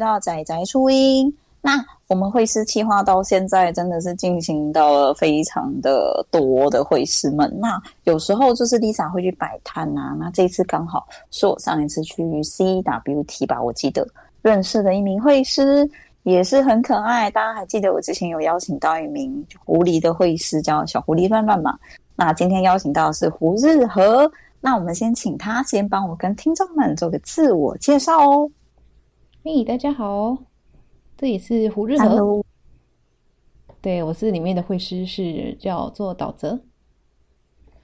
欢迎回到宅宅初音。那我们会师企划到现在真的是进行到了非常的多的会师们。那有时候就是 Lisa 会去摆摊啊。那这次刚好是我上一次去 CWT 吧，我记得认识的一名会师也是很可爱。大家还记得我之前有邀请到一名狐狸的会师，叫小狐狸乱乱嘛。那今天邀请到的是胡日和。那我们先请他先帮我跟听众们做个自我介绍哦。嘿，大家好，这里是胡日和。Hello. 对，我是里面的会师，是叫做岛泽。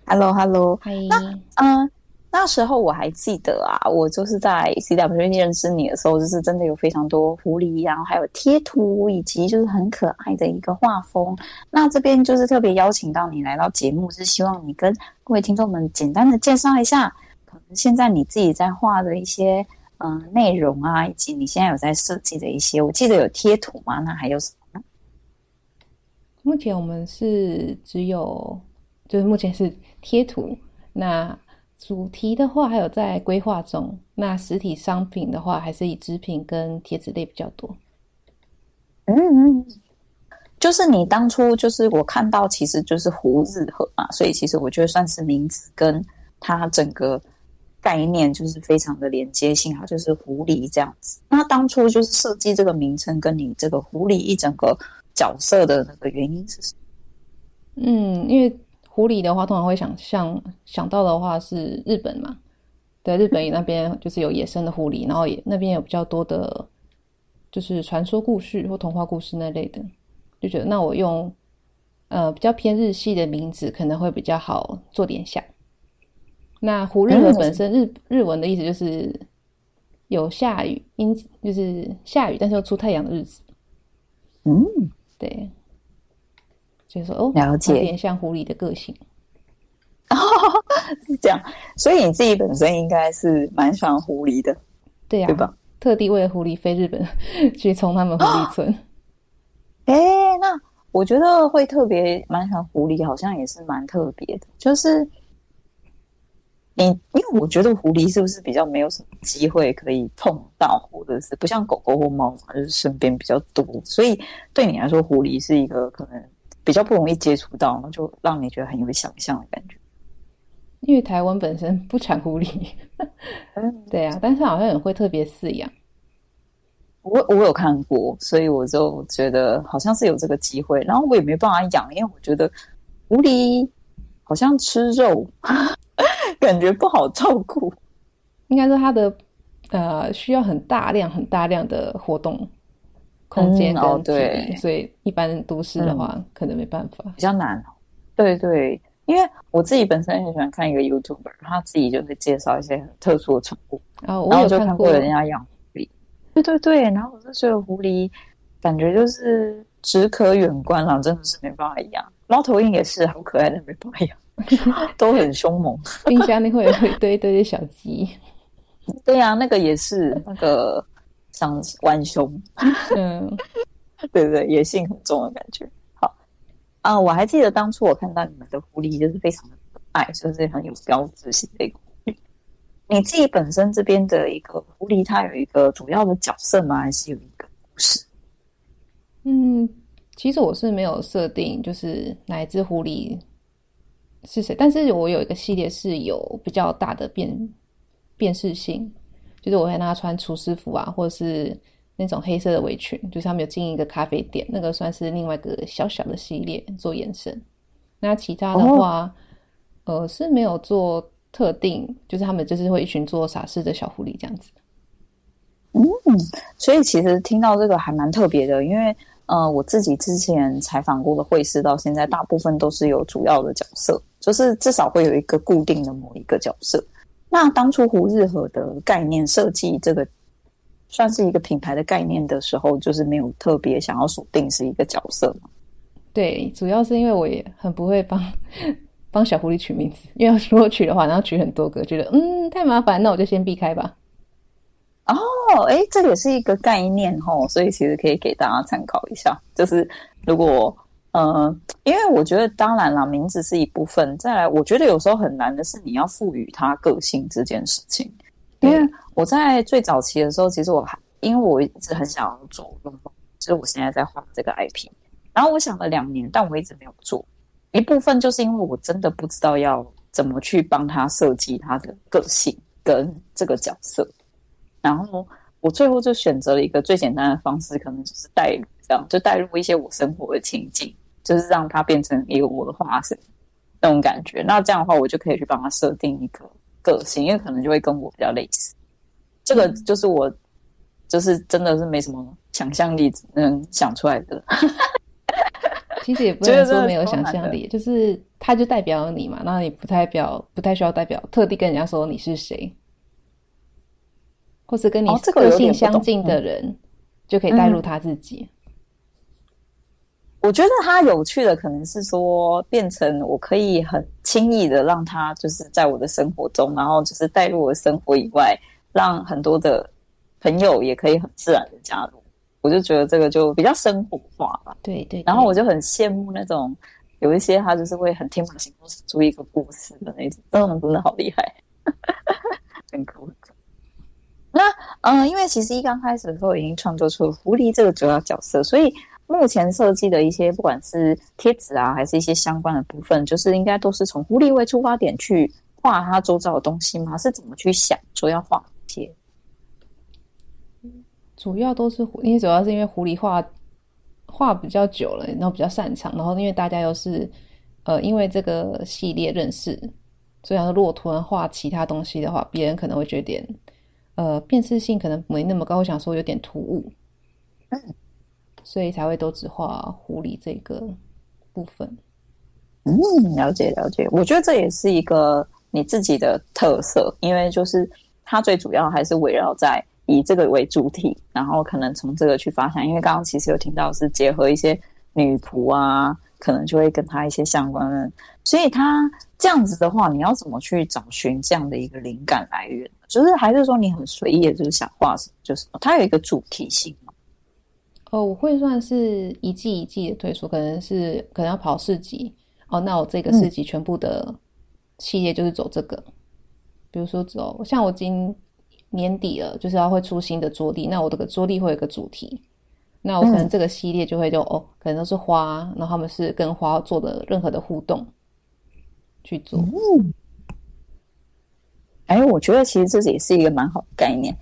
Hello，Hello。嗨。那嗯、呃，那时候我还记得啊，我就是在 CWT 认识你的时候，就是真的有非常多狐狸，然后还有贴图，以及就是很可爱的一个画风。那这边就是特别邀请到你来到节目，是希望你跟各位听众们简单的介绍一下，可能现在你自己在画的一些嗯、呃、内容啊，以及你现在有在设计的一些，我记得有贴图吗？那还有什么呢？目前我们是只有，就是目前是贴图。那主题的话还有在规划中。那实体商品的话，还是以纸品跟贴纸类比较多。嗯嗯。就是你当初就是我看到，其实就是胡日和嘛，所以其实我觉得算是名字跟它整个概念就是非常的连接性，它就是狐狸这样子。那当初就是设计这个名称，跟你这个狐狸一整个角色的那个原因是什么？嗯，因为狐狸的话，通常会想象想到的话是日本嘛，对，日本那边就是有野生的狐狸，然后也那边有比较多的，就是传说故事或童话故事那类的。就觉得那我用呃比较偏日系的名字可能会比较好做联想。那胡日和本身日日文的意思就是有下雨阴，就是下雨但是又出太阳的日子。嗯，对，就是说哦，了解，有点像狐狸的个性。哦，是这样，所以你自己本身应该是蛮喜欢狐狸的，对呀、啊，对吧？特地为了狐狸飞日本 去冲他们狐狸村。哦哎、欸，那我觉得会特别蛮喜欢狐狸，好像也是蛮特别的。就是你，因为我觉得狐狸是不是比较没有什么机会可以碰到，或者是不像狗狗或猫嘛，就是身边比较多，所以对你来说，狐狸是一个可能比较不容易接触到，就让你觉得很有想象的感觉。因为台湾本身不产狐狸，对啊，但是好像也会特别饲养。我我有看过，所以我就觉得好像是有这个机会，然后我也没办法养，因为我觉得狐狸好像吃肉，感觉不好照顾。应该说它的呃需要很大量、很大量的活动空间跟、嗯哦、对，所以一般都市的话、嗯、可能没办法，比较难。对对，因为我自己本身很喜欢看一个 YouTuber，他自己就是介绍一些很特殊的宠物，然后就看过人家养狐狸。对对对，然后我就觉得狐狸感觉就是只可远观了，真的是没办法养。猫头鹰也是好可爱的，没办法养，都很凶猛。冰箱里会有一堆 一堆的小鸡。对呀、啊，那个也是那个像浣熊。嗯，对对对，野性很重的感觉。好啊，我还记得当初我看到你们的狐狸就是非常的可爱，就是很有标志性的一个狐狸。你自己本身这边的一个狐狸，它有一个主要的角色吗？还是有一个故事？嗯，其实我是没有设定，就是哪一只狐狸是谁，但是我有一个系列是有比较大的辨辨识性，就是我会让他穿厨师服啊，或者是那种黑色的围裙，就是他们有经营一个咖啡店，那个算是另外一个小小的系列做延伸。那其他的话，哦、呃，是没有做。特定就是他们就是会一群做傻事的小狐狸这样子。嗯，所以其实听到这个还蛮特别的，因为呃，我自己之前采访过的会师到现在大部分都是有主要的角色，就是至少会有一个固定的某一个角色。那当初胡日和的概念设计这个算是一个品牌的概念的时候，就是没有特别想要锁定是一个角色吗？对，主要是因为我也很不会帮。帮小狐狸取名字，因为如果取的话，然后取很多个，觉得嗯太麻烦，那我就先避开吧。哦，哎，这个也是一个概念哦，所以其实可以给大家参考一下。就是如果呃，因为我觉得当然啦，名字是一部分，再来，我觉得有时候很难的是你要赋予它个性这件事情。因为我在最早期的时候，其实我还因为我一直很想要做龙猫，就是我现在在画这个 IP，然后我想了两年，但我一直没有做。一部分就是因为我真的不知道要怎么去帮他设计他的个性跟这个角色，然后我最后就选择了一个最简单的方式，可能就是带入这样，就带入一些我生活的情境，就是让它变成一个我的化身那种感觉。那这样的话，我就可以去帮他设定一个个性，因为可能就会跟我比较类似。这个就是我，就是真的是没什么想象力能想出来的。其实也不能说没有想象力，就是它就代表你嘛，那你不代表，不太需要代表特地跟人家说你是谁，或是跟你个性相近的人，就可以带入他自己。我觉得它有趣的可能是说，变成我可以很轻易的让它就是在我的生活中，然后就是带入我的生活以外，让很多的朋友也可以很自然的加入。我就觉得这个就比较生活化吧，对，对对。然后我就很羡慕那种有一些他就是会很天马行空写出一个故事的那种，这种真的好厉害，很酷。那嗯，因为其实一刚开始的时候已经创作出狐狸这个主要角色，所以目前设计的一些不管是贴纸啊，还是一些相关的部分，就是应该都是从狐狸为出发点去画它周遭的东西吗？是怎么去想说要画一些？主要都是狐，因为主要是因为狐狸画画比较久了，然后比较擅长，然后因为大家又是呃因为这个系列认识，所以如果突然画其他东西的话，别人可能会觉得点呃辨识性可能没那么高，我想说有点突兀，所以才会都只画狐狸这个部分。嗯，了解了解，我觉得这也是一个你自己的特色，因为就是它最主要还是围绕在。以这个为主体，然后可能从这个去发想，因为刚刚其实有听到是结合一些女仆啊，可能就会跟他一些相关的，所以他这样子的话，你要怎么去找寻这样的一个灵感来源？就是还是说你很随意，就是想画什么就什么？它有一个主题性？哦，我会算是一季一季的推出，可能是可能要跑市集哦，那我这个市集全部的系列就是走这个，嗯、比如说走像我今。年底了，就是要会出新的桌历。那我这个桌历会有一个主题，那我可能这个系列就会就、嗯、哦，可能都是花，然后他们是跟花做的任何的互动去做。嗯，哎，我觉得其实这也是一个蛮好的概念。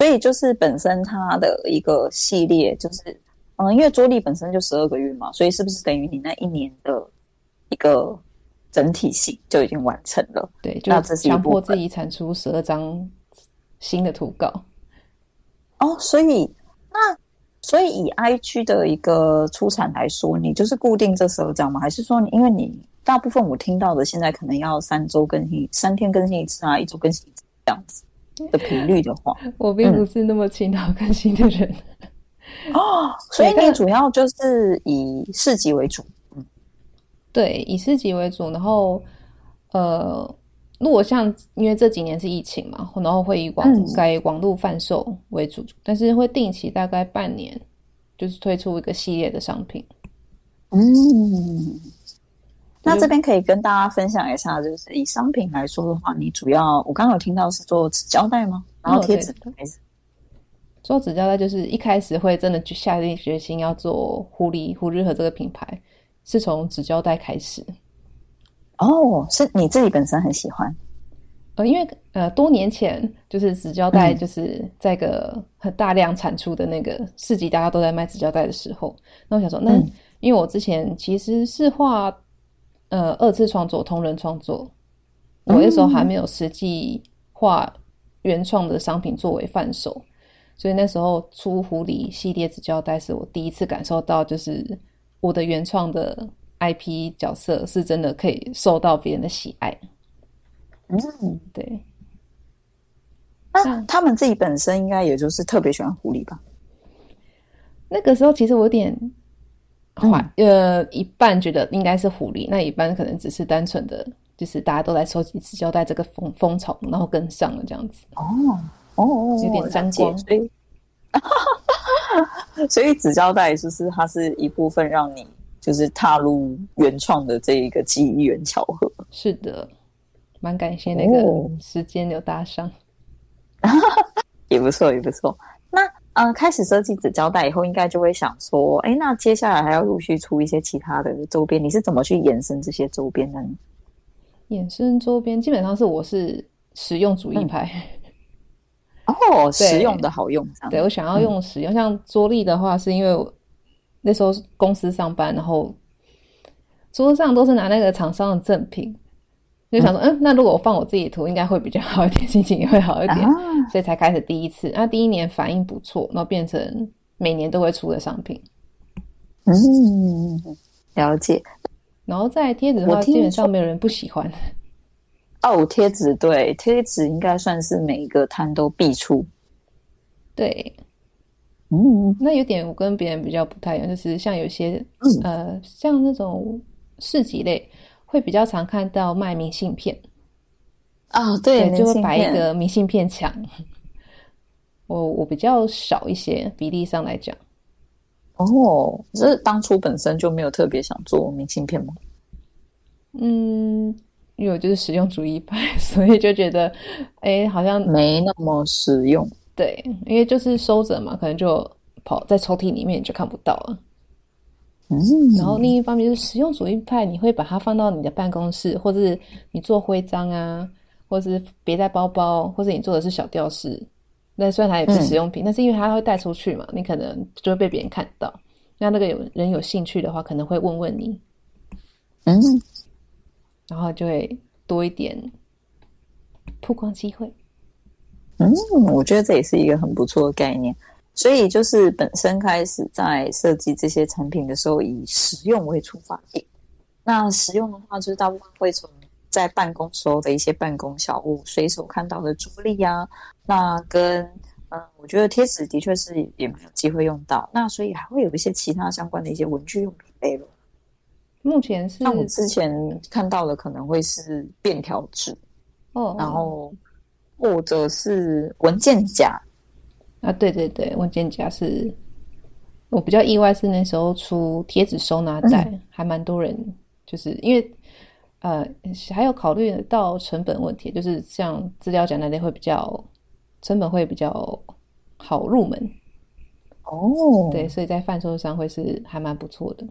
所以就是本身它的一个系列，就是嗯，因为桌历本身就十二个月嘛，所以是不是等于你那一年的一个整体性就已经完成了？对，就强迫自己产出十二张。新的图稿哦，所以那所以以 IG 的一个出产来说，你就是固定这十二张吗？还是说你因为你大部分我听到的现在可能要三周更新，三天更新一次啊，一周更新一次这样子的频率的话，我并不是那么勤劳更新的人、嗯、哦。所以你主要就是以市集为主，嗯，对，以市集为主，然后呃。如果像因为这几年是疫情嘛，然后会以网改网络贩售为主，嗯，但是会定期大概半年，就是推出一个系列的商品。嗯，那这边可以跟大家分享一下，就是以商品来说的话，你主要我刚刚有听到是做纸胶带吗？然后贴纸还是做纸胶带？就是一开始会真的就下定决心要做狐狸狐日和这个品牌，是从纸胶带开始。哦，是你自己本身很喜欢，呃，因为呃，多年前就是纸胶带，就是在个很大量产出的那个市集，大家都在卖纸胶带的时候，那我想说，那、嗯、因为我之前其实是画呃二次创作、同人创作，我那时候还没有实际画原创的商品作为贩售，所以那时候出狐狸系列纸胶带是我第一次感受到，就是我的原创的。IP 角色是真的可以受到别人的喜爱，嗯，对。那他们自己本身应该也就是特别喜欢狐狸吧？那个时候其实我有点怀、嗯，呃，一半觉得应该是狐狸，那一半可能只是单纯的，就是大家都来收集纸胶带这个风风潮，然后跟上了这样子。哦哦，有点沾光，所以，所以纸胶带就是它是一部分让你。就是踏入原创的这一个机缘巧合，是的，蛮感谢那个时间有搭上，哦、也不错也不错。那呃，开始设计纸胶带以后，应该就会想说，哎，那接下来还要陆续出一些其他的周边，你是怎么去延伸这些周边的呢？衍生周边基本上是我是实用主义派。嗯、哦，实用的好用，对，我想要用实用。嗯、像桌历的话，是因为我那时候公司上班，然后桌上都是拿那个厂商的赠品。就想说，嗯，那如果我放我自己的图，应该会比较好一点，心情也会好一点，啊、所以才开始第一次。那第一年反应不错，然后变成每年都会出的商品。嗯，了解。然后在贴纸的话，基本上没有人不喜欢。哦，贴纸对，贴纸应该算是每一个摊都必出。对，嗯，那有点我跟别人比较不太一样，就是像有些、嗯、呃，像那种市集类。会比较常看到卖明信片啊、哦，对，对，就会摆一个明信片墙。我我比较少一些比例上来讲。哦，这是当初本身就没有特别想做明信片吗？嗯，因为我就是实用主义派，所以就觉得，哎，好像没那么实用。对，因为就是收着嘛，可能就跑在抽屉里面就看不到了。嗯，然后另一方面就是实用主义派，你会把它放到你的办公室，或者是你做徽章啊，或者是别在包包，或者你做的是小吊饰。那虽然它也不是实用品，嗯、但是因为它会带出去嘛，你可能就会被别人看到。那那个有人有兴趣的话，可能会问问你，嗯，然后就会多一点曝光机会。嗯，我觉得这也是一个很不错的概念。所以就是本身开始在设计这些产品的时候，以实用为出发点。那实用的话，就是大部分会从在办公时候的一些办公小物，随手看到的桌历啊，那跟嗯，我觉得贴纸的确是也没有机会用到。那所以还会有一些其他相关的一些文具用品类了。目前是，像我之前看到的可能会是便条纸哦，然后或者是文件夹。啊，对对对，文件夹是我比较意外，是那时候出贴纸收纳袋，嗯、还蛮多人，就是因为呃，还有考虑到成本问题，就是像资料夹那类会比较成本会比较好入门哦，对，所以在贩售上会是还蛮不错的。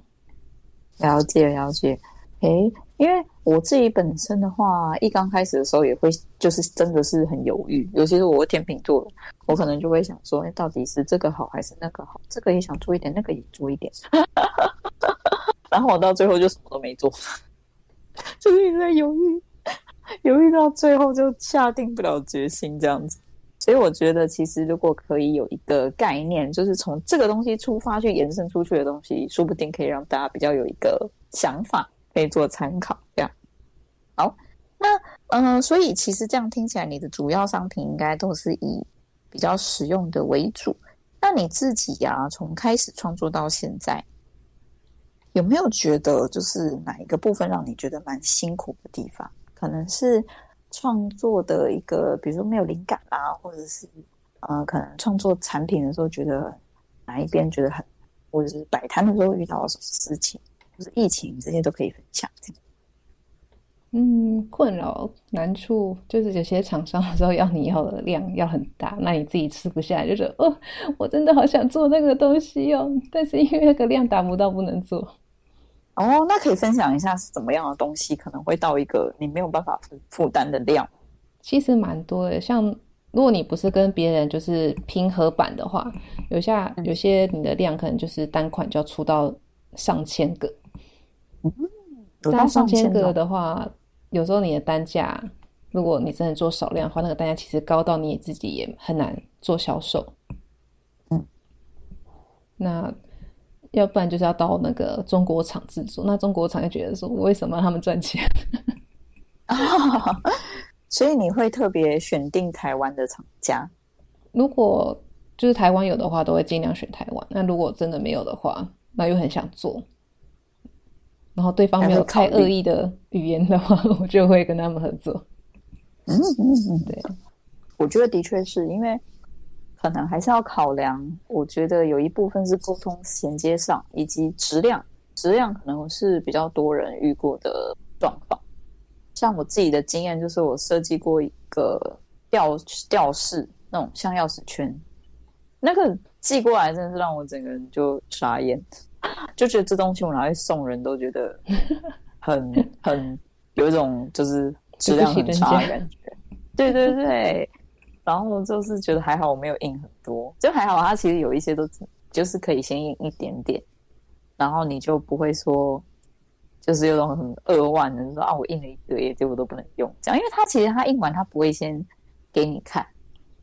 了解了解，诶，因为我自己本身的话，一刚开始的时候也会，就是真的是很犹豫，尤其是我天秤座。我可能就会想说，哎，到底是这个好还是那个好？这个也想做一点，那个也做一点，然后我到最后就什么都没做，就是一直在犹豫，犹豫到最后就下定不了决心这样子。所以我觉得，其实如果可以有一个概念，就是从这个东西出发去延伸出去的东西，说不定可以让大家比较有一个想法，可以做参考。这样好，那嗯、所以其实这样听起来，你的主要商品应该都是以。比较实用的为主，那你自己呀、从开始创作到现在，有没有觉得就是哪一个部分让你觉得蛮辛苦的地方？可能是创作的一个，比如说没有灵感啊，或者是呃，可能创作产品的时候觉得哪一边觉得很，或者是摆摊的时候遇到什么事情，就是疫情这些都可以分享。嗯，困扰难处就是有些厂商的时候要你要的量要很大，那你自己吃不下来，就觉得哦，我真的好想做那个东西哦，但是因为那个量达不到，不能做。哦，那可以分享一下是怎么样的东西可能会到一个你没有办法负负担的量？其实蛮多的，像如果你不是跟别人就是拼合版的话，有下有些你的量可能就是单款就要出到上千个。嗯，但上千个的话。有时候你的单价，如果你真的做少量的话，那个单价其实高到你自己也很难做销售。嗯，那要不然就是要到那个中国厂制作，那中国厂就觉得说，为什么让他们赚钱？所以你会特别选定台湾的厂家？如果就是台湾有的话，都会尽量选台湾。那如果真的没有的话，那又很想做。然后对方没有太恶意的语言的话，我就会跟他们合作。嗯嗯嗯，对，我觉得的确是因为可能还是要考量。我觉得有一部分是沟通衔接上，以及质量，质量可能是比较多人遇过的状况。像我自己的经验，就是我设计过一个吊吊饰，那种像钥匙圈，那个寄过来真的是让我整个人就傻眼，就觉得这东西我拿来送人都觉得 很很有一种就是质量很差的感觉。对对对，然后就是觉得还好我没有印很多，就还好它其实有一些都就是可以先印一点点，然后你就不会说就是有种很扼腕的说啊我印了一堆结果都不能用这样，因为它其实它印完它不会先给你看。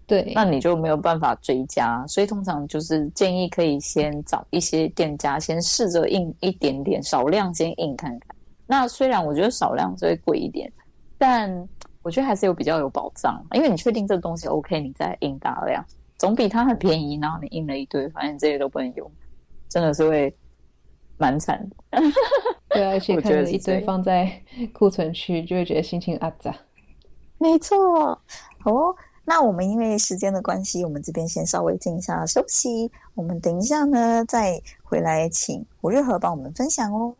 对，那你就没有办法追加，所以通常就是建议可以先找一些店家先试着印一点点，少量先印看看。那虽然我觉得少量就会贵一点，但我觉得还是有比较有保障，因为你确定这个东西 OK，你再印大量，总比它很便宜，然后你印了一堆，发现这些都不能用，真的是会蛮惨的。对啊，而且看着一堆放在 库存区，就会觉得心情阿杂。没错，好哦。那我们因为时间的关系，我们这边先稍微静一下休息。我们等一下呢，再回来请胡日和帮我们分享哦。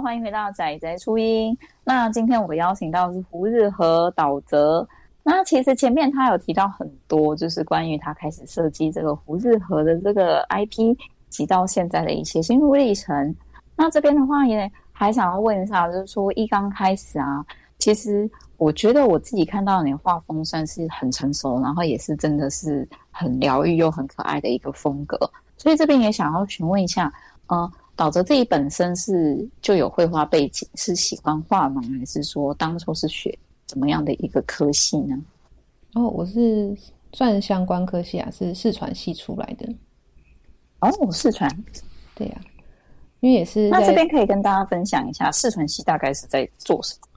欢迎回到宅宅初音。那今天我邀请到的是胡日和岛泽。那其实前面他有提到很多，就是关于他开始设计这个胡日和的这个 IP，及到现在的一些心路历程。那这边的话也还想要问一下，就是说一刚开始啊，其实我觉得我自己看到你的画风算是很成熟，然后也是真的是很疗愈又很可爱的一个风格。所以这边也想要询问一下，嗯。岛泽自己本身是就有绘画背景，是喜欢画吗？还是说当初是学怎么样的一个科系呢？哦，我是算相关科系啊，是视传系出来的。哦，视传，对呀、啊，因为也是那这边可以跟大家分享一下，视传系大概是在做什么？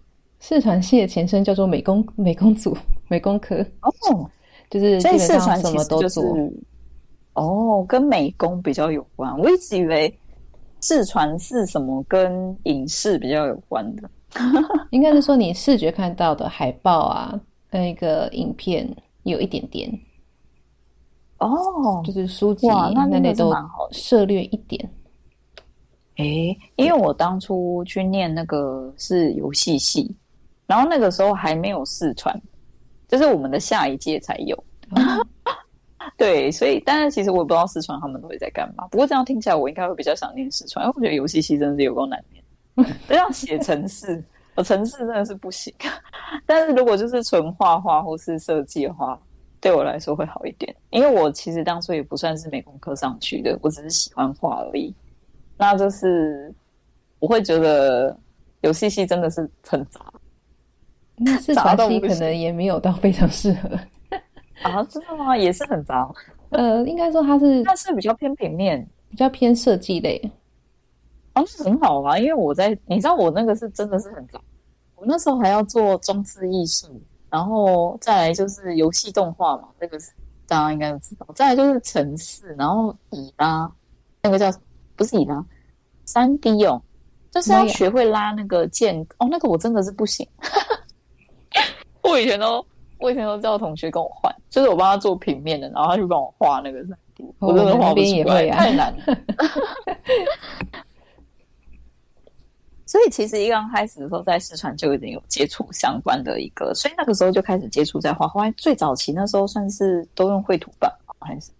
视传系的前身叫做美工美工组 美工科哦，就是基本上什么都做。哦，跟美工比较有关，我一直以为。视传是什么？跟影视比较有关的，应该是说你视觉看到的海报啊，跟一个影片有一点点哦，就是书籍那类都涉略一点。诶、欸，因为我当初去念那个是游戏系，然后那个时候还没有视传，就是我们的下一届才有。哦 对，所以但是其实我也不知道四川他们都会在干嘛。不过这样听起来，我应该会比较想念四川，因为我觉得游戏系真的是有够难念，这样写城市，我程式真的是不行。但是如果就是纯画画或是设计的话，对我来说会好一点，因为我其实当初也不算是美工科上去的，我只是喜欢画而已。那就是我会觉得游戏系真的是很杂，那四川系可能也没有到非常适合。啊，真的吗？也是很杂。呃，应该说它是，它是比较偏平面，比较偏设计类。哦，是很好啊，因为我在，你知道我那个是真的是很杂。我那时候还要做装置艺术，然后再来就是游戏动画嘛，这个是大家应该都知道。再来就是城市，然后以拉，那个叫不是以拉，三 D 哦，就是要学会拉那个键。哦，那个我真的是不行。我以前都，我以前都叫同学跟我换，就是我帮他做平面的，然后他去帮我画那个三 D，我真的画不出来，太难了。所以其实一刚开始的时候，在四川就已经有接触相关的一个，所以那个时候就开始接触在画画。最早期那时候算是都用绘图板还是？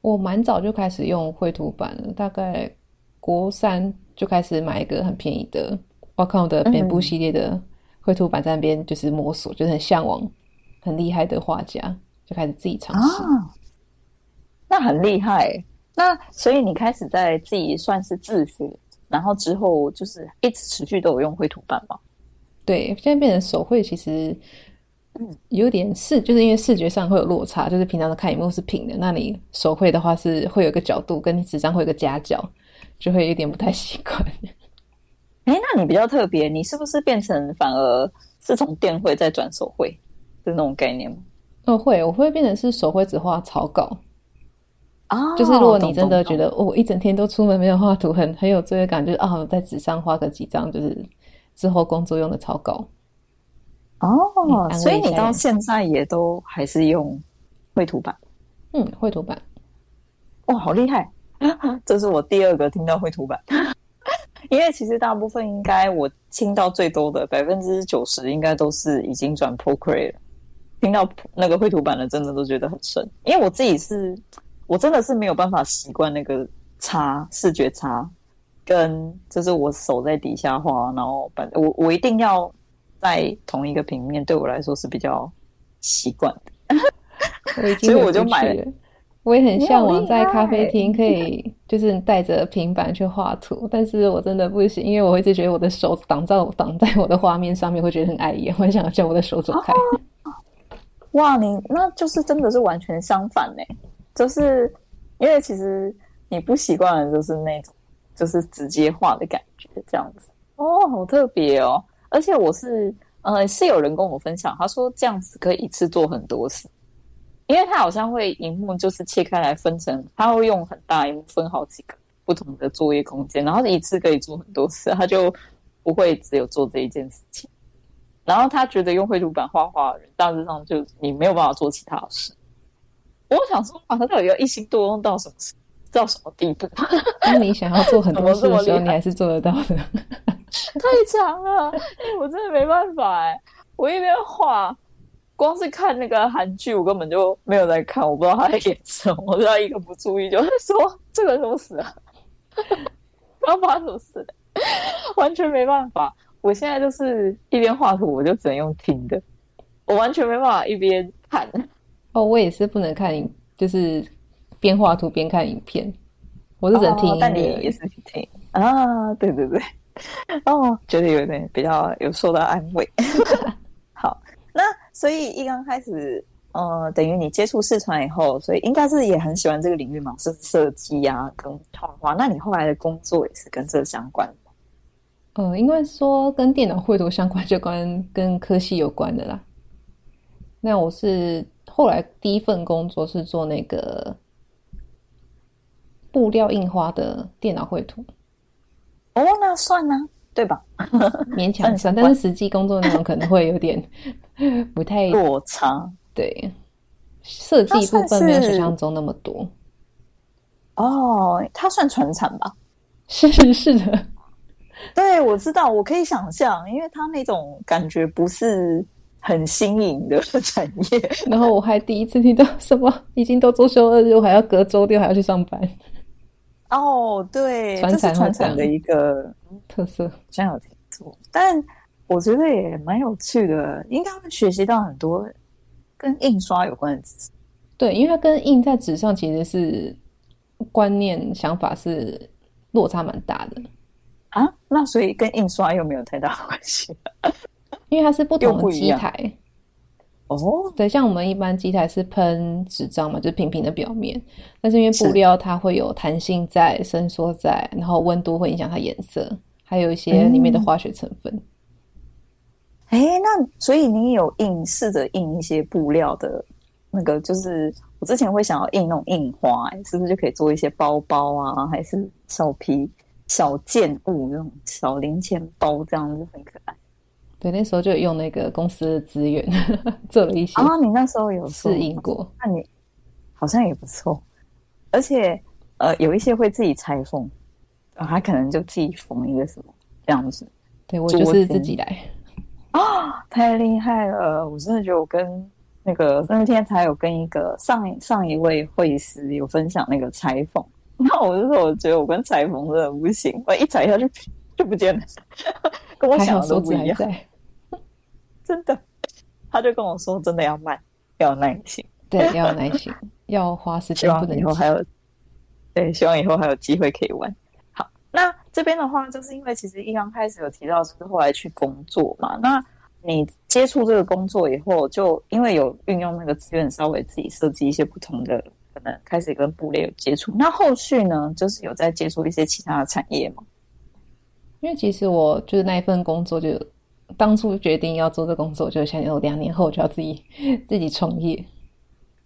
我蛮早就开始用绘图板了，大概国三就开始买一个很便宜的 Wacom 的蝙蝠系列的绘图板，在那边就是摸索，就是很向往很厉害的画家，就开始自己尝试。啊，那很厉害。那所以你开始在自己算是自学。然后之后就是一直持续都有用绘图板嘛？对，现在变成手绘，其实嗯有点视，就是因为视觉上会有落差，就是平常的看萤幕是平的，那你手绘的话是会有一个角度，跟你纸张会有个夹角，就会有点不太习惯。哎，那你比较特别，你是不是变成反而是从电绘再转手绘的那种概念吗？哦，会，我会变成是手绘纸画草稿。啊，就是如果你真的觉得我、哦、一整天都出门没有画图，很很有罪恶感，就是啊，在纸上画个几张，就是之后工作用的草稿。哦，所以你到现在也都还是用绘图板？嗯，绘图板。哇，好厉害！这是我第二个听到绘图板，因为其实大部分应该我听到最多的百分之九十应该都是已经转 Procreate 了。听到那个绘图版的，真的都觉得很顺，因为我自己是。我真的是没有办法习惯那个差视觉差，跟就是我手在底下画，然后把我我一定要在同一个平面，对我来说是比较习惯的。所以我就买了。我也很向往在咖啡厅可以就是带着平板去画图，但是我真的不行，因为我一直觉得我的手挡在挡在我的画面上面，会觉得很碍眼，我很想叫我的手走开。哇，你那就是真的是完全相反呢。就是因为其实你不习惯的就是那种，就是直接画的感觉这样子哦，好特别哦！而且我是呃，是有人跟我分享，他说这样子可以一次做很多事，因为他好像会荧幕就是切开来分成，他会用很大荧幕分好几个不同的作业空间，然后一次可以做很多事，他就不会只有做这一件事情。然后他觉得用绘图板画画的人，大致上就你没有办法做其他的事。我想说，啊，他到底要一心多用到什么到什么地步？那你想要做很多 事的时候，你还是做得到的。太强了！欸，我真的没办法哎！我一边画，光是看那个韩剧，我根本就没有在看，我不知道他在演什么。我只要一个不注意，就会说这个怎么死了？刚发生什么事？完全没办法。我现在就是一边画图，我就只能用听的，我完全没办法一边看。哦，我也是不能看，就是边画图边看影片，我是只能听音乐。但你也是听啊？对对对，哦，觉得有点比较有受到安慰。好，那所以一刚开始，呃，等于你接触视传以后，所以应该是也很喜欢这个领域嘛，是设计啊，跟画画。那你后来的工作也是跟这相关的？呃，应该说跟电脑绘图相关，就关跟科系有关的啦。那我是。后来第一份工作是做那个布料印花的电脑绘图。哦，那算呢，对吧？勉强 算，但是实际工作内容可能会有点不太落差。对，设计部分没有想象中那么多。哦，它算传产吧？是是是的，对，我知道，我可以想象，因为它那种感觉不是。很新颖的产业，然后我还第一次听到什么已经都周休二日，我还要隔周六还要去上班。哦，对，这是传产的一个特色，真有听说。但我觉得也蛮有趣的，应该会学习到很多跟印刷有关的知识。对，因为它跟印在纸上其实是观念想法是落差蛮大的啊。那所以跟印刷又没有太大关系。因为它是不同的机台哦，对，像我们一般机台是喷纸张嘛，就是平平的表面。但是因为布料它会有弹性在、伸缩在，然后温度会影响它颜色，还有一些里面的化学成分。哎、嗯，那所以你有印试着印一些布料的那个，就是我之前会想要印那种印花，哎，是不是就可以做一些包包啊，还是手皮小件物那种小零钱包，这样子很可爱。对，那时候就用那个公司的资源 做了一些。啊，你那时候有适应过？那你好像也不错，而且呃，有一些会自己裁缝，啊，他可能就自己缝一个什么这样子。对，我就是自己来。啊，太厉害了！我真的觉得我跟那个那天才有跟一个上上一位会师有分享那个裁缝，那我就说我觉得我跟裁缝真的不行，我一裁下去就不见了，跟我想的都不一样。真的，他就跟我说，真的要慢，要有耐心，对，要有耐心，要花时间，不能以后还有，对，希望以后还有机会可以玩。好，那这边的话，就是因为其实一刚开始有提到，就是后来去工作嘛。那你接触这个工作以后，就因为有运用那个资源，稍微自己设计一些不同的，可能开始跟布类有接触。那后续呢，就是有在接触一些其他的产业吗？因为其实我就是那一份工作就。当初决定要做这工作，就想有两年后就要自己 自己创业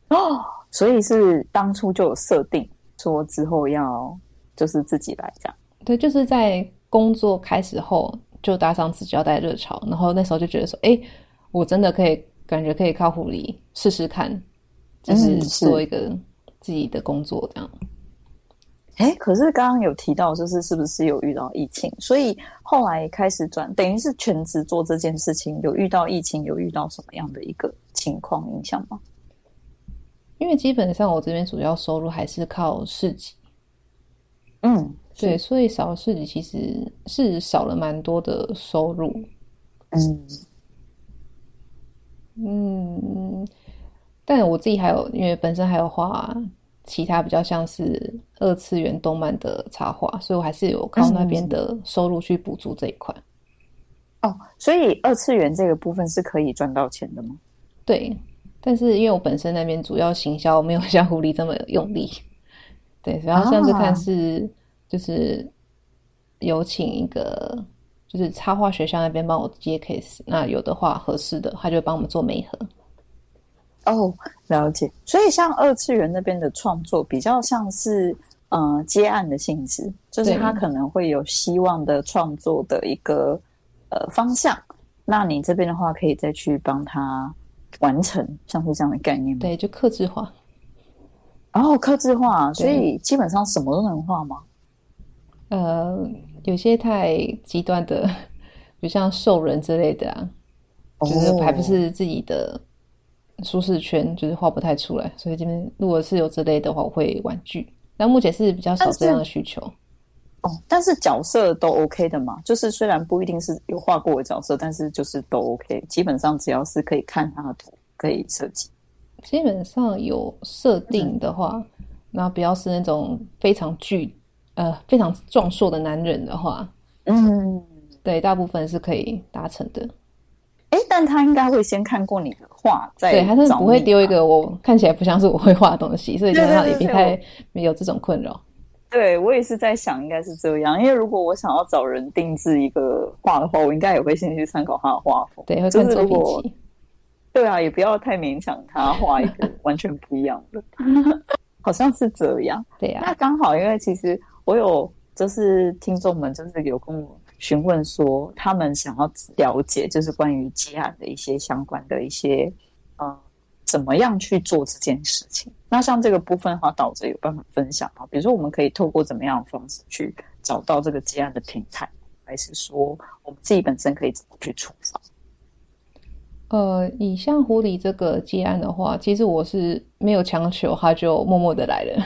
哦，所以是当初就有设定说之后要就是自己来这样。对，就是在工作开始后就搭上纸胶带热潮，然后那时候就觉得说，哎，我真的可以感觉可以靠护理试试看，就是做一个自己的工作这样。哎，可是刚刚有提到，就是是不是有遇到疫情，所以后来开始转，等于是全职做这件事情。有遇到疫情，有遇到什么样的一个情况影响吗？因为基本上我这边主要收入还是靠市集，嗯，对，所以少了市集其实是少了蛮多的收入，嗯嗯，但我自己还有，因为本身还有画。其他比较像是二次元动漫的插画，所以我还是有靠那边的收入去补助这一块。哦，所以二次元这个部分是可以赚到钱的吗？对，但是因为我本身那边主要行销没有 像狐狸这么用力。对，主要像是看是就是有请一个就是插画学校那边帮我接 case，那有的话合适的，他就帮我们做媒合。哦，了解。所以像二次元那边的创作，比较像是呃接案的性质，就是他可能会有希望的创作的一个呃方向。那你这边的话，可以再去帮他完成，像是这样的概念吗？对，就克制化。然后克制化，所以基本上什么都能画吗？呃，有些太极端的，比如像兽人之类的啊，就是还不是自己的。舒适圈就是画不太出来，所以这边如果是有这类的话，我会婉拒。那目前是比较少这样的需求。哦，但是角色都 OK 的嘛？就是虽然不一定是有画过的角色，但是就是都 OK。基本上只要是可以看他的图，可以设计。基本上有设定的话，那、嗯、不要是那种非常巨呃非常壮硕的男人的话，嗯，对，大部分是可以达成的。哎，但他应该会先看过你的画，再对，他是不会丢一个我看起来不像是我会画的东西，所以基本上也不太没有这种困扰。对，我也是在想，应该是这样，因为如果我想要找人定制一个画的话，我应该也会先去参考他的画风，对，会看作品集。对啊，也不要太勉强他画一个 完全不一样的，好像是这样。对呀、啊，那刚好，因为其实我有就是听众们就是有跟我。询问说，他们想要了解，就是关于接案的一些相关的一些，呃，怎么样去做这件事情？那像这个部分的话，导者有办法分享吗？比如说，我们可以透过怎么样的方式去找到这个接案的平台，还是说我们自己本身可以怎么去出发？呃，以像狐狸这个接案的话，其实我是没有强求，他就默默的来了。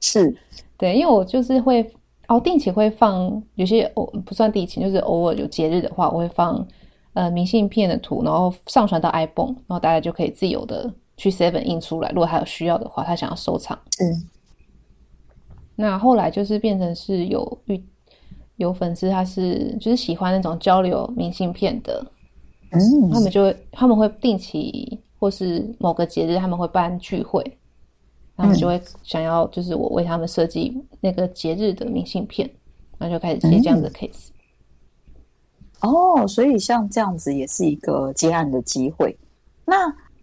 是对，因为我就是会。哦，定期会放有些偶不算定期，就是偶尔有节日的话，我会放呃明信片的图，然后上传到 iPhone，然后大家就可以自由的去 seven 印出来。如果他有需要的话，他想要收藏，嗯。那后来就是变成是有遇有粉丝，他是就是喜欢那种交流明信片的，嗯，他们就会他们会定期或是某个节日他们会办聚会。他们就会想要，就是我为他们设计那个节日的明信片，然后就开始接这样的 case。嗯。哦，所以像这样子也是一个接案的机会。那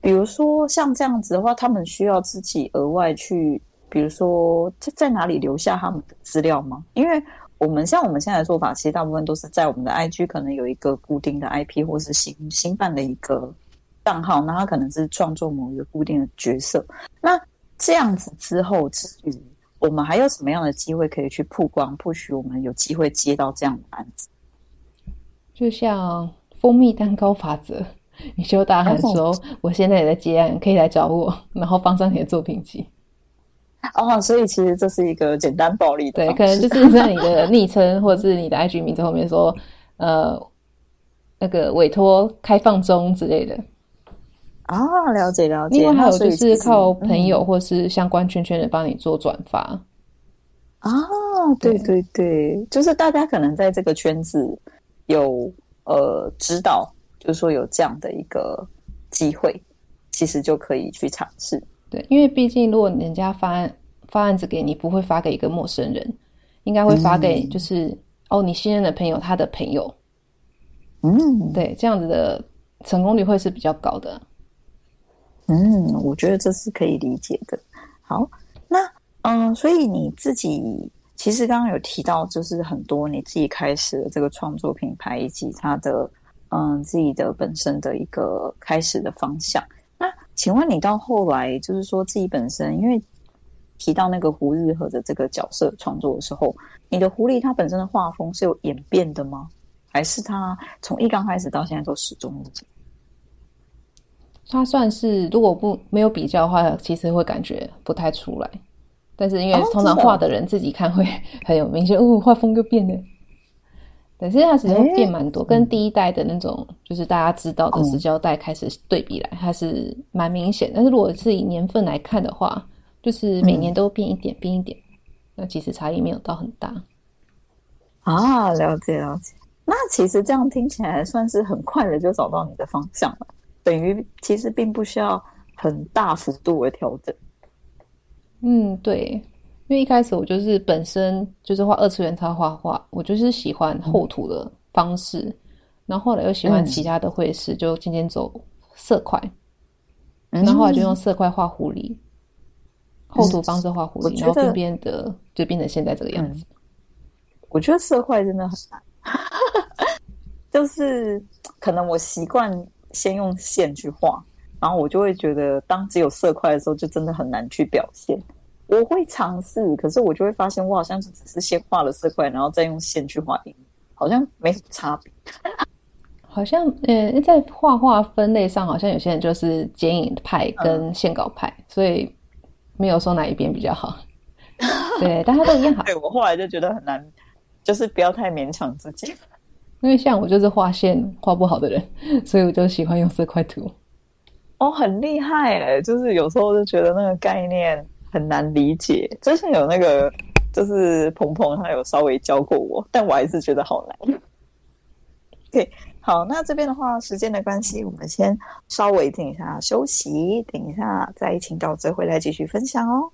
比如说像这样子的话，他们需要自己额外去，比如说在在哪里留下他们的资料吗？因为我们像我们现在的做法，其实大部分都是在我们的 IG 可能有一个固定的 IP，或是新新办的一个账号，那他可能是创作某一个固定的角色。那这样子之后，之余我们还有什么样的机会可以去曝光，或许我们有机会接到这样的案子，就像蜂蜜蛋糕法则，你就大喊说：“我现在也在接案，可以来找我。”然后放上你的作品集。哦，所以其实这是一个简单暴力的，对，可能就是在你的昵称或者是你的 IG 名字后面说，呃，那个委托开放中之类的。啊，了解了解。另外还有就是靠朋友或是相关圈圈的帮你做转发。啊、嗯，对对对，就是大家可能在这个圈子有呃知道，就是说有这样的一个机会，其实就可以去尝试。对，因为毕竟如果人家发案发案子给你，不会发给一个陌生人，应该会发给就是、嗯、哦你信任的朋友他的朋友。嗯，对，这样子的成功率会是比较高的。嗯，我觉得这是可以理解的。好，那嗯，所以你自己其实刚刚有提到，就是很多你自己开始的这个创作品牌，以及它的嗯自己的本身的一个开始的方向。那请问你到后来，就是说自己本身，因为提到那个胡日和的这个角色创作的时候，你的狐狸它本身的画风是有演变的吗？还是它从一刚开始到现在都始终如一？它算是，如果不没有比较的话，其实会感觉不太出来。但是因为通常画的人自己看会很有明显，哦，画风就变了。但是它其实会变蛮多，欸，跟第一代的那种，就是大家知道的石胶带开始对比来，它是蛮明显。但是如果是以年份来看的话，就是每年都变一点，变一点，那其实差异没有到很大。啊，了解了解。那其实这样听起来算是很快的就找到你的方向了，等于其实并不需要很大幅度的调整。嗯，对。因为一开始我就是本身就是画二次元插画画，我就是喜欢厚涂的方式，嗯、然后后来又喜欢其他的绘师，就渐渐走色块，嗯、然后后来就用色块画狐狸，厚涂方式画狐狸，然后变变得就变成现在这个样子。我觉得色块真的很难，就是可能我习惯先用线去画，然后我就会觉得当只有色块的时候，就真的很难去表现。我会尝试，可是我就会发现，我好像是只是先画了色块，然后再用线去画影，好像没什么差别。好像呃，在画画分类上，好像有些人就是剪影派跟线稿派，嗯、所以没有说哪一边比较好。对，大家都一样好。对，我后来就觉得很难，就是不要太勉强自己。因为像我就是画线画不好的人，所以我就喜欢用色块涂。哦，很厉害哎！就是有时候就觉得那个概念。很难理解，之前有那个就是鹏鹏，他有稍微教过我，但我还是觉得好难。OK，好，那这边的话，时间的关系，我们先稍微等一下休息，等一下再请到哲回来继续分享哦。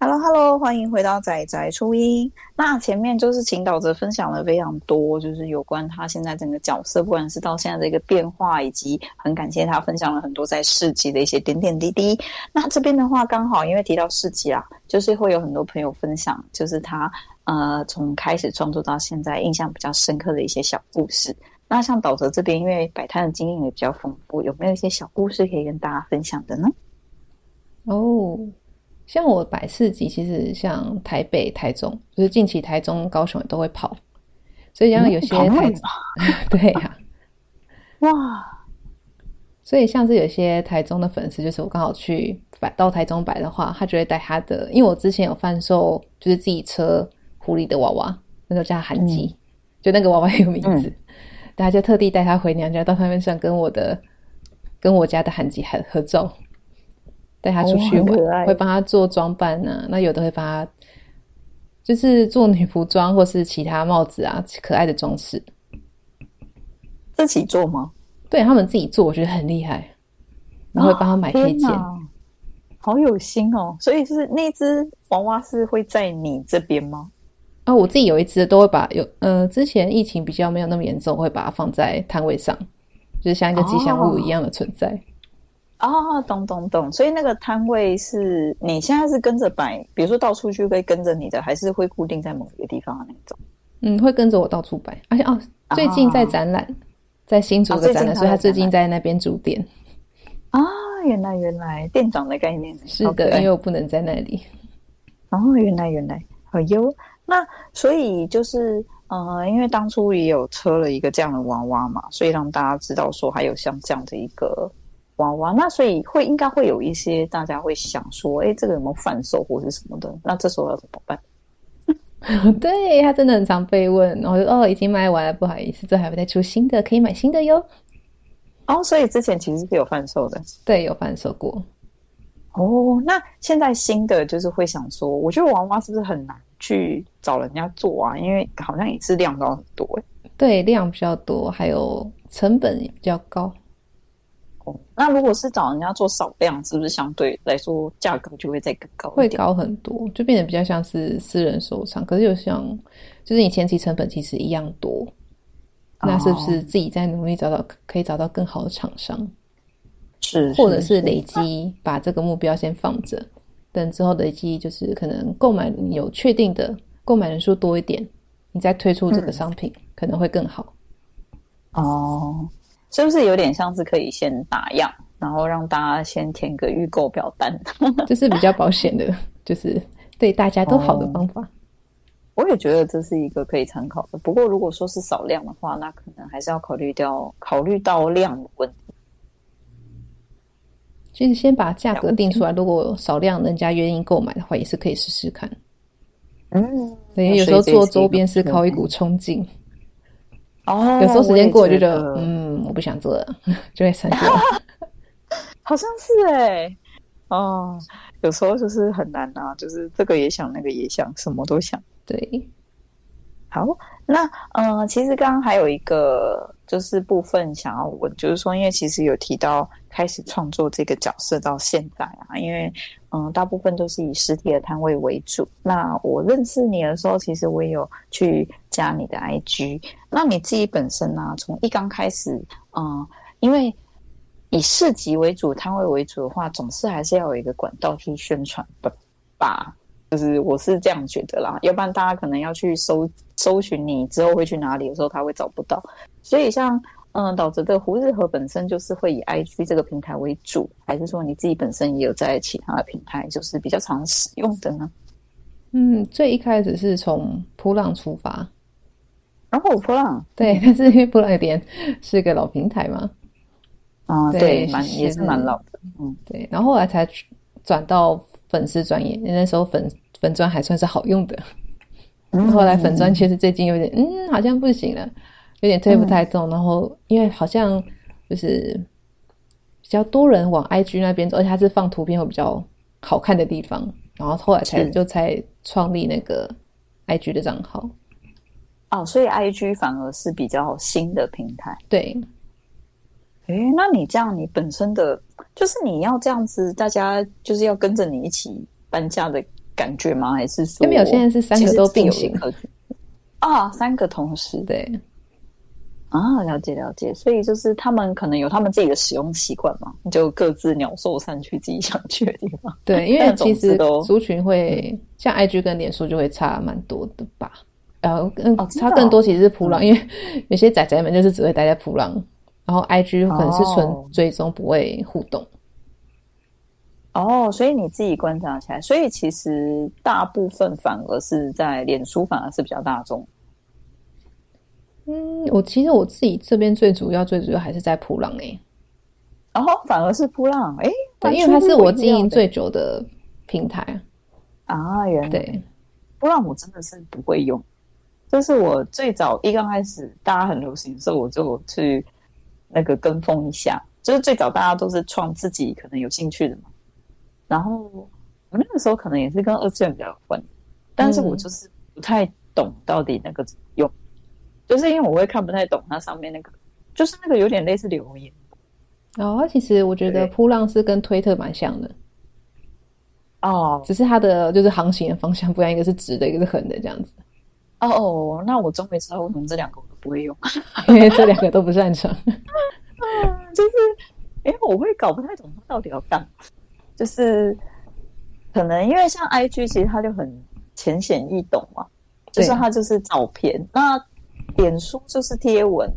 Hello，Hello，欢迎回到仔仔初音。那前面就是请导泽分享了非常多，就是有关他现在整个角色，不管是到现在的一个变化，以及很感谢他分享了很多在市集的一些点点滴滴。那这边的话，刚好因为提到市集啊，就是会有很多朋友分享，就是他呃从开始创作到现在，印象比较深刻的一些小故事。那像导泽这边，因为摆摊的经验也比较丰富，有没有一些小故事可以跟大家分享的呢？哦。像我摆市集，其实像台北、台中，就是近期台中、高雄也都会跑，所以像有些台，嗯、对呀、啊，哇，所以像是有些台中的粉丝，就是我刚好去摆到台中摆的话，他就会带他的，因为我之前有贩售，就是自己车狐狸的娃娃，那时候叫韩吉，嗯、就那个娃娃有名字，大家、嗯、就特地带他回娘家，到他们上跟我的、跟我家的韩吉合合照。带他出去玩，哦、会帮他做装扮呢、啊。那有的会帮他，就是做女仆装或是其他帽子啊，可爱的装饰。自己做吗？对，他们自己做，我觉得很厉害。然后会帮他买配件，好有心哦。所以是那只娃娃是会在你这边吗？啊，我自己有一只，都会把有呃，之前疫情比较没有那么严重，会把它放在摊位上，就是像一个吉祥物一样的存在。哦哦，懂懂懂，所以那个摊位是你现在是跟着摆，比如说到处去会跟着你的，还是会固定在某一个地方的那种？嗯，会跟着我到处摆，而且哦，最近在展览，哦、在新竹的展览，哦、所以他最近在那边驻店。啊、哦，原来原来店长的概念是的，因为我不能在那里。哦，原来原来，好哟。那所以就是呃，因为当初也有车了一个这样的娃娃嘛，所以让大家知道说还有像这样的一个。娃娃，那所以会应该会有一些大家会想说，哎，这个有没有贩售或者什么的？那这时候要怎么办？对，他真的很常被问，然后就哦，已经卖完了，不好意思，这还会再出新的，可以买新的哟。哦，所以之前其实是有贩售的，对，有贩售过。哦，那现在新的就是会想说，我觉得娃娃是不是很难去找人家做啊？因为好像也是量高很多，对，量比较多，还有成本也比较高。那如果是找人家做少量，是不是相对来说价格就会再更高？会高很多，就变得比较像是私人收藏。可是又像，就是你前期成本其实一样多，哦、那是不是自己在努力找到可以找到更好的厂商？是，或者是累积把这个目标先放着，等之后累积就是可能购买有确定的购买人数多一点，你再推出这个商品、嗯、可能会更好。哦。是不是有点像是可以先打样，然后让大家先填个预购表单，这是比较保险的，就是对大家都好的方法。哦，我也觉得这是一个可以参考的。不过如果说是少量的话，那可能还是要考虑掉考虑到量的问题。其实先把价格定出来，如果少量人家愿意购买的话，也是可以试试看。嗯，对，有时候做周边是靠一股冲劲。哦，有时候时间过了就觉得，嗯，我不想做了，就会生气。好像是哎、欸，哦，有时候就是很难啊，就是这个也想，那个也想，什么都想。对，好，那嗯、呃，其实刚刚还有一个就是部分想要问，就是说，因为其实有提到开始创作这个角色到现在啊，因为。嗯，大部分都是以实体的摊位为主。那我认识你的时候，其实我也有去加你的 IG。那你自己本身呢、啊？从一刚开始，嗯，因为以市集为主、摊位为主的话，总是还是要有一个管道去宣传的吧？就是我是这样觉得啦。要不然大家可能要去搜搜寻你之后会去哪里的时候，他会找不到。所以像。嗯，导致的胡日和本身就是会以 IG 这个平台为主，还是说你自己本身也有在其他的平台，就是比较常使用的呢？嗯，最一开始是从噗浪出发，然后噗浪对，但是因为噗浪有点是个老平台嘛，啊，对，蛮也是蛮老的，嗯，对，然后后来才转到粉丝专业，那时候粉粉专还算是好用的，嗯，后来粉专其实最近有点，嗯，好像不行了。有点推不太动，嗯、然后因为好像就是比较多人往 IG 那边走，而且它是放图片会比较好看的地方，然后后来才就才创立那个 IG 的账号。哦，所以 IG 反而是比较新的平台。对。诶，那你这样，你本身的就是你要这样子，大家就是要跟着你一起搬家的感觉吗？还是说没有？现在是三个都并行啊，三个同时对啊，了解了解。所以就是他们可能有他们自己的使用习惯嘛，就各自鸟兽散去自己想去的地方。对，因为 其实族群会、嗯、像 IG 跟脸书就会差蛮多的吧。然后嗯，差更多其实是普浪，嗯、因为有些仔仔们就是只会待在普浪，然后 IG 可能是纯追踪不会互动。哦，哦，所以你自己观察起来，所以其实大部分反而是在脸书反而是比较大众。嗯，我其实我自己这边最主要最主要还是在扑浪诶。然后反而是扑浪哎，对，因为它是我经营最久的平台啊。原来对，噗浪我真的是不会用。就是我最早一刚开始大家很流行的时候，我就去那个跟风一下。就是最早大家都是创自己可能有兴趣的嘛。然后我那个时候可能也是跟二次元比较有关，但是我就是不太懂到底那个怎么用，嗯、就是因为我会看不太懂它上面那个，就是那个有点类似留言。哦，其实我觉得扑浪是跟推特蛮像的。哦，只是它的就是航行的方向不一样，一个是直的，一个是横的这样子。哦哦，那我终于知道为什么这两个我都不会用，因 为这两个都不擅长。就是，哎，我会搞不太懂它到底要干嘛。就是可能因为像 IG，其实它就很浅显易懂嘛，就是它就是照片。那脸书就是贴文。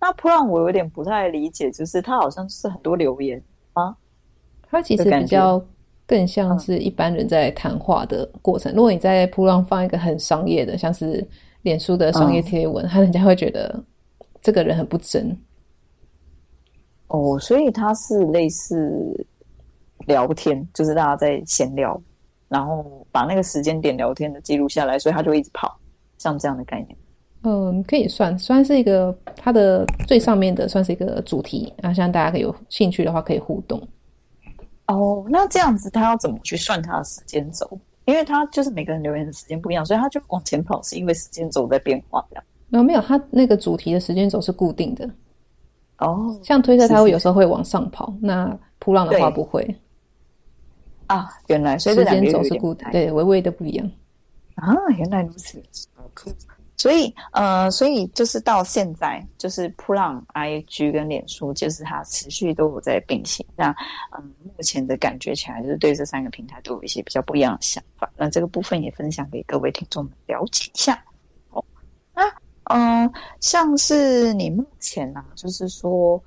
那噗浪我有点不太理解，就是它好像是很多留言啊。它其实比较。更像是一般人在谈话的过程。嗯、如果你在噗浪放一个很商业的，像是脸书的商业贴文，他、嗯、人家会觉得这个人很不真。哦，所以它是类似聊天，就是大家在闲聊，然后把那个时间点聊天的记录下来，所以他就一直跑，像这样的概念。嗯，可以算算是一个它的最上面的，算是一个主题。然后，像大家可以有兴趣的话，可以互动。哦，那这样子他要怎么去算他的时间轴？因为他就是每个人留言的时间不一样，所以他就往前跑，是因为时间轴在变化。没有没有，他那个主题的时间轴是固定的。哦，像推特，他会有时候会往上跑，是是那扑浪的话不会。啊，原来所以时间轴是固定，对，微微的不一样。啊，原来如此。所以，呃，所以就是到现在，就是噗浪、IG 跟脸书，就是它持续都有在并行。那，嗯，目前的感觉起来，就是对这三个平台都有一些比较不一样的想法。那这个部分也分享给各位听众们了解一下。哦，那，嗯，像是你目前呢、啊，就是说，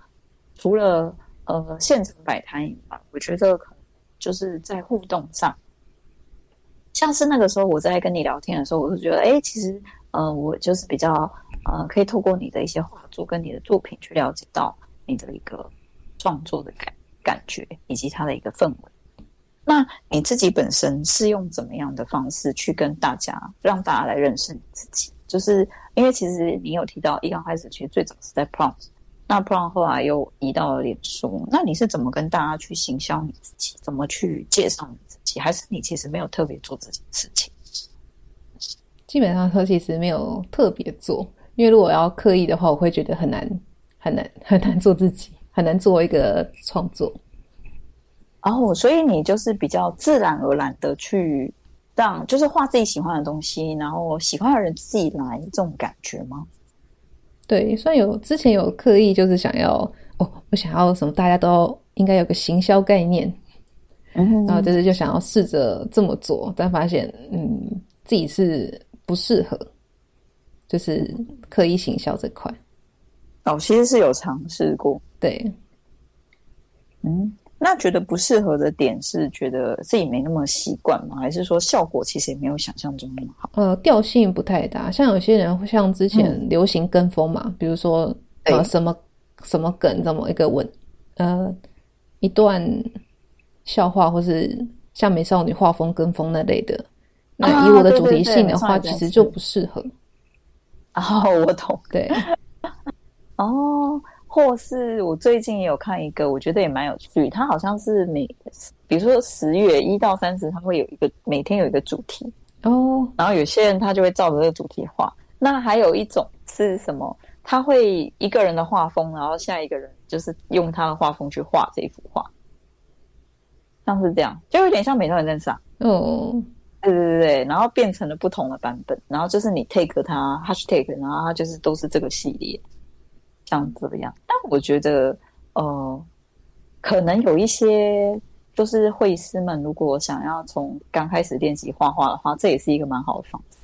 除了呃现场摆摊以外，我觉得可能就是在互动上，像是那个时候我在跟你聊天的时候，我就觉得，哎、其实。呃，我就是比较呃，可以透过你的一些画作跟你的作品去了解到你的一个创作的感感觉，以及它的一个氛围。那你自己本身是用怎么样的方式去跟大家让大家来认识你自己？就是因为其实你有提到一刚开始其实最早是在 Prompt，那 Prompt 后来又移到了脸书，那你是怎么跟大家去行销你自己？怎么去介绍你自己？还是你其实没有特别做这件事情？基本上说，其实没有特别做，因为如果要刻意的话，我会觉得很难、很难、很难做自己，很难做一个创作。哦，所以你就是比较自然而然的去让，就是画自己喜欢的东西，然后喜欢的人自己来，这种感觉吗？对，虽然有之前有刻意，就是想要哦，我想要什么，大家都应该有个行销概念，嗯，然后就是就想要试着这么做，但发现嗯，自己是。不适合，就是刻意行销这块。哦，其实是有尝试过，对。嗯，那觉得不适合的点是觉得自己没那么习惯吗？还是说效果其实也没有想象中那么好？呃，调性不太大。像有些人会像之前流行跟风嘛，嗯、比如说呃什么什么梗，这么一个文呃一段笑话，或是像美少女画风跟风那类的。那以我的主题性的话，其实就不适合。哦，我懂。对。哦，或是我最近也有看一个，我觉得也蛮有趣。它好像是每，比如说十月一到三十，它会有一个每天有一个主题哦。然后有些人他就会照着这个主题画。那还有一种是什么？他会一个人的画风，然后下一个人就是用他的画风去画这一幅画，像是这样，就有点像美少女战士啊。哦。对对对对，然后变成了不同的版本，然后就是你 take 它 hashtag，然后它就是都是这个系列，像这样。但我觉得，呃，可能有一些就是绘师们，如果想要从刚开始练习画画的话，这也是一个蛮好的方法。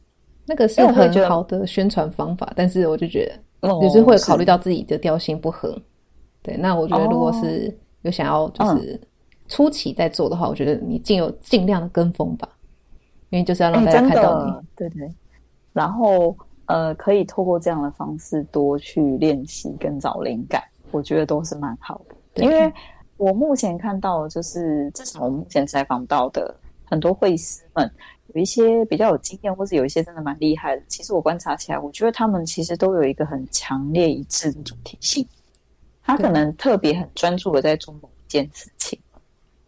那个是很好的宣传方法，但是我就觉得，就是会考虑到自己的调性不合。哦、对，那我觉得如果是有想要就是初期在做的话，我觉得你尽有尽量的跟风吧。因为就是要让大家看到你，欸、对对。然后呃，可以透过这样的方式多去练习跟找灵感，我觉得都是蛮好的。对因为我目前看到就是，至少我目前采访到的很多会师们，有一些比较有经验，或是有一些真的蛮厉害的。其实我观察起来，我觉得他们其实都有一个很强烈一致的主题性。他可能特别很专注的在做某一件事情。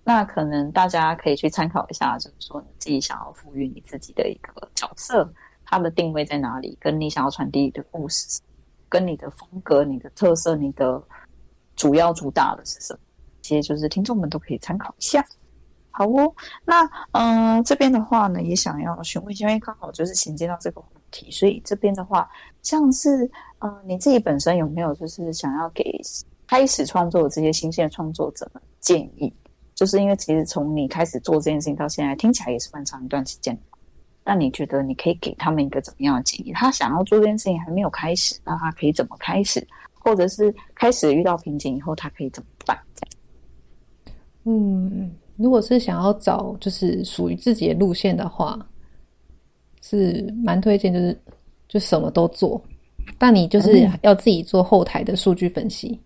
那可能大家可以去参考一下，就是说你自己想要赋予你自己的一个角色，它的定位在哪里，跟你想要传递的故事，跟你的风格、你的特色、你的主要主打的是什么？其实就是听众们都可以参考一下。好哦，那嗯、这边的话呢，也想要询问一下，因为刚好就是衔接到这个话题，所以这边的话，像是呃，你自己本身有没有就是想要给开始创作的这些新鲜创作者们建议？就是因为其实从你开始做这件事情到现在，听起来也是蛮长一段时间。那你觉得你可以给他们一个怎么样的建议？他想要做这件事情还没有开始，那他可以怎么开始？或者是开始遇到瓶颈以后，他可以怎么办？嗯，如果是想要找就是属于自己的路线的话，是蛮推荐，就是就什么都做，但你就是要自己做后台的数据分析。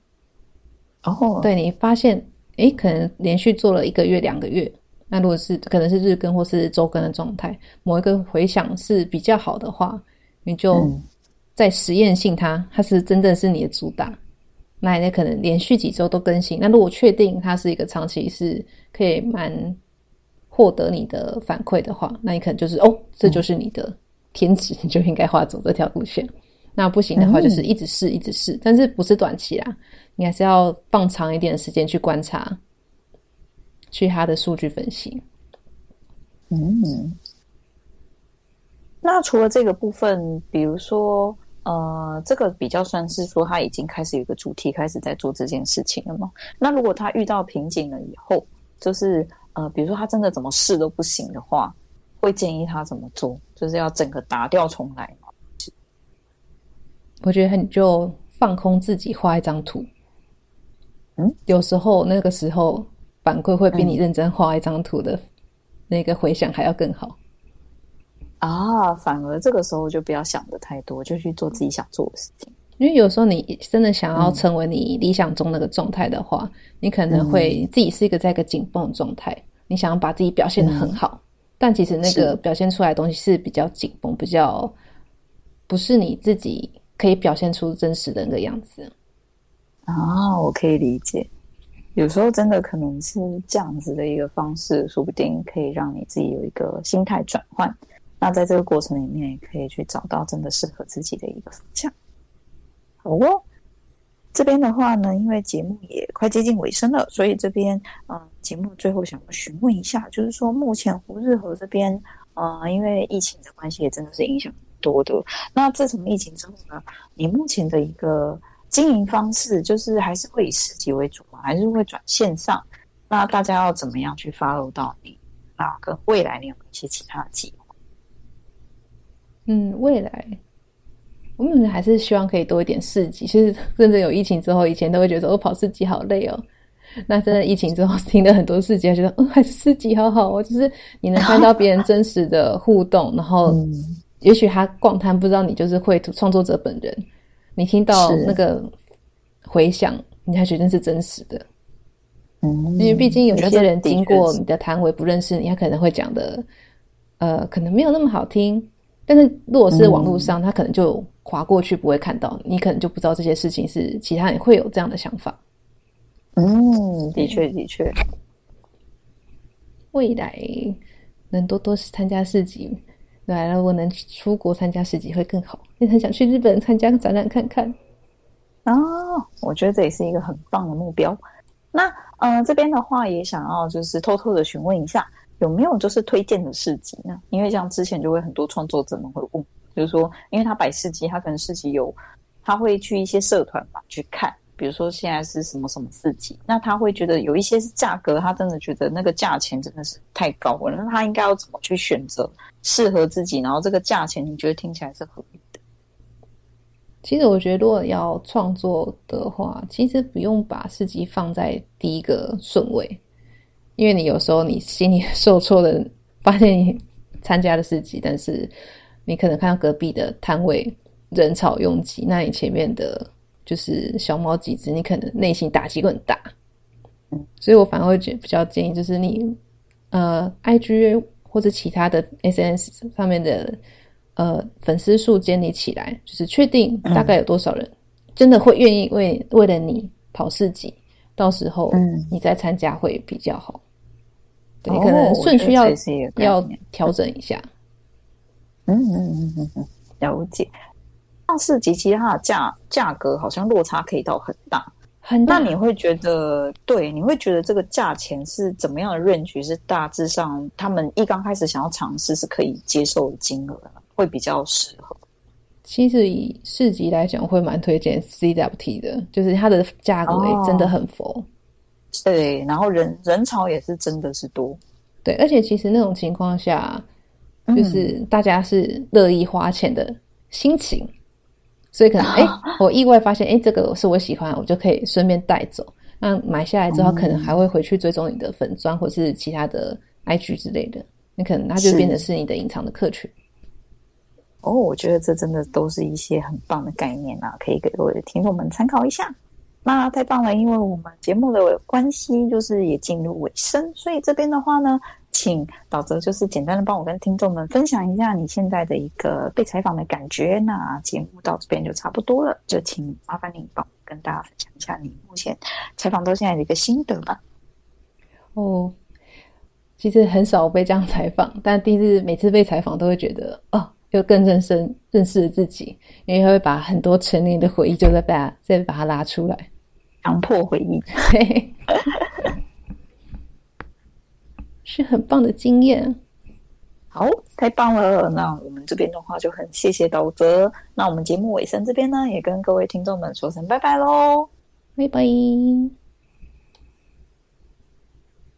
哦，对，你发现。诶，可能连续做了一个月、两个月，那如果是可能是日更或是周更的状态，某一个回响是比较好的话，你就在实验性它，它是真正是你的主打，那那可能连续几周都更新。那如果确定它是一个长期是可以蛮获得你的反馈的话，那你可能就是哦，这就是你的天职，你就应该画走这条路线。那不行的话，就是一直试，一直试，但是不是短期啦。你还是要放长一点的时间去观察，去他的数据分析。嗯，那除了这个部分，比如说，呃，这个比较算是说他已经开始有一个主题，开始在做这件事情了吗？那如果他遇到瓶颈了以后，就是呃，比如说他真的怎么试都不行的话，会建议他怎么做？就是要整个打掉重来吗？我觉得你就放空自己，画一张图。嗯，有时候那个时候反馈会比你认真画一张图的那个回想还要更好。嗯、啊，反而这个时候就不要想的太多，就去做自己想做的事情。因为有时候你真的想要成为你理想中那个状态的话，嗯、你可能会自己是一个在一个紧绷的状态，你想要把自己表现得很好，嗯、但其实那个表现出来的东西是比较紧绷，比较不是你自己可以表现出真实的那个样子。啊，我可以理解，有时候真的可能是这样子的一个方式，说不定可以让你自己有一个心态转换。那在这个过程里面，也可以去找到真的适合自己的一个方向。好哦，这边的话呢，因为节目也快接近尾声了，所以这边嗯、节目最后想要询问一下，就是说目前胡日和这边，呃，因为疫情的关系，也真的是影响多的。那自从疫情之后呢，你目前的一个经营方式就是还是会以市集为主嘛？还是会转线上？那大家要怎么样去 follow 到你？那跟未来你有没有一些其他的计划？嗯，未来我们还是希望可以多一点市集。其实真正有疫情之后，以前都会觉得我跑市集好累哦。那真的疫情之后，听了很多市集，觉得嗯，还是市集好好哦。就是你能看到别人真实的互动，然后也许他逛摊不知道你就是绘图创作者本人。你听到那个回响，你才觉得是真实的，嗯，因为毕竟有些人经过你的摊位不认识你，他可能会讲的，呃，可能没有那么好听。但是如果是网络上，嗯、他可能就滑过去不会看到，你可能就不知道这些事情是其他人会有这样的想法。嗯，的确的确，未来能多多参加市集。来了，我能出国参加市集会更好。也很想去日本参加展览看看。哦，我觉得这也是一个很棒的目标。那，呃，这边的话也想要就是偷偷的询问一下，有没有就是推荐的市集呢？因为像之前就会很多创作者们会问，就是说，因为他摆市集，他可能市集有，他会去一些社团吧去看，比如说现在是什么什么市集，那他会觉得有一些是价格，他真的觉得那个价钱真的是太高了，那他应该要怎么去选择适合自己，然后这个价钱你觉得听起来是合理的？其实我觉得，如果要创作的话，其实不用把市集放在第一个顺位。因为你有时候你心里受挫的，发现你参加了市集，但是你可能看到隔壁的摊位人潮拥挤，那你前面的就是小猫几只，你可能内心打击会很大。所以我反而会觉比较建议，就是你呃，IG 或者其他的 SNS 上面的呃粉丝数建立起来，就是确定大概有多少人真的会愿意为为了你跑四级，到时候你再参加会比较好。对，你可能顺序要、哦、要调整一下。嗯嗯嗯嗯嗯，了解。上市集其实它的价价格好像落差可以到很大，很大。那你会觉得，对，你会觉得这个价钱是怎么样的 range？是大致上他们一刚开始想要尝试是可以接受的金额，会比较适合。其实以市集来讲，我会蛮推荐 CWT 的，就是它的价格也真的很佛。哦对，然后人人潮也是真的是多，对，而且其实那种情况下，就是大家是乐意花钱的心情，嗯、所以可能哎，我意外发现哎，这个是我喜欢，我就可以顺便带走。那买下来之后，可能还会回去追踪你的粉专或是其他的 IG 之类的，你可能它就变成是你的隐藏的客群。哦，我觉得这真的都是一些很棒的概念啊，可以给各位的听众们参考一下。那太棒了，因为我们节目的关系，就是也进入尾声，所以这边的话呢，请岛泽就是简单的帮我跟听众们分享一下你现在的一个被采访的感觉。那节目到这边就差不多了，就请麻烦你帮我跟大家分享一下你目前采访到现在的一个心得吧。哦，其实很少被这样采访，但第一次每次被采访都会觉得哦，又更认识认识了自己，因为会把很多成年的回忆就在把再把它拉出来。强迫回忆，是很棒的经验。好，太棒了！那我们这边的话就很谢谢导泽。那我们节目尾声这边呢，也跟各位听众们说声拜拜喽，拜拜。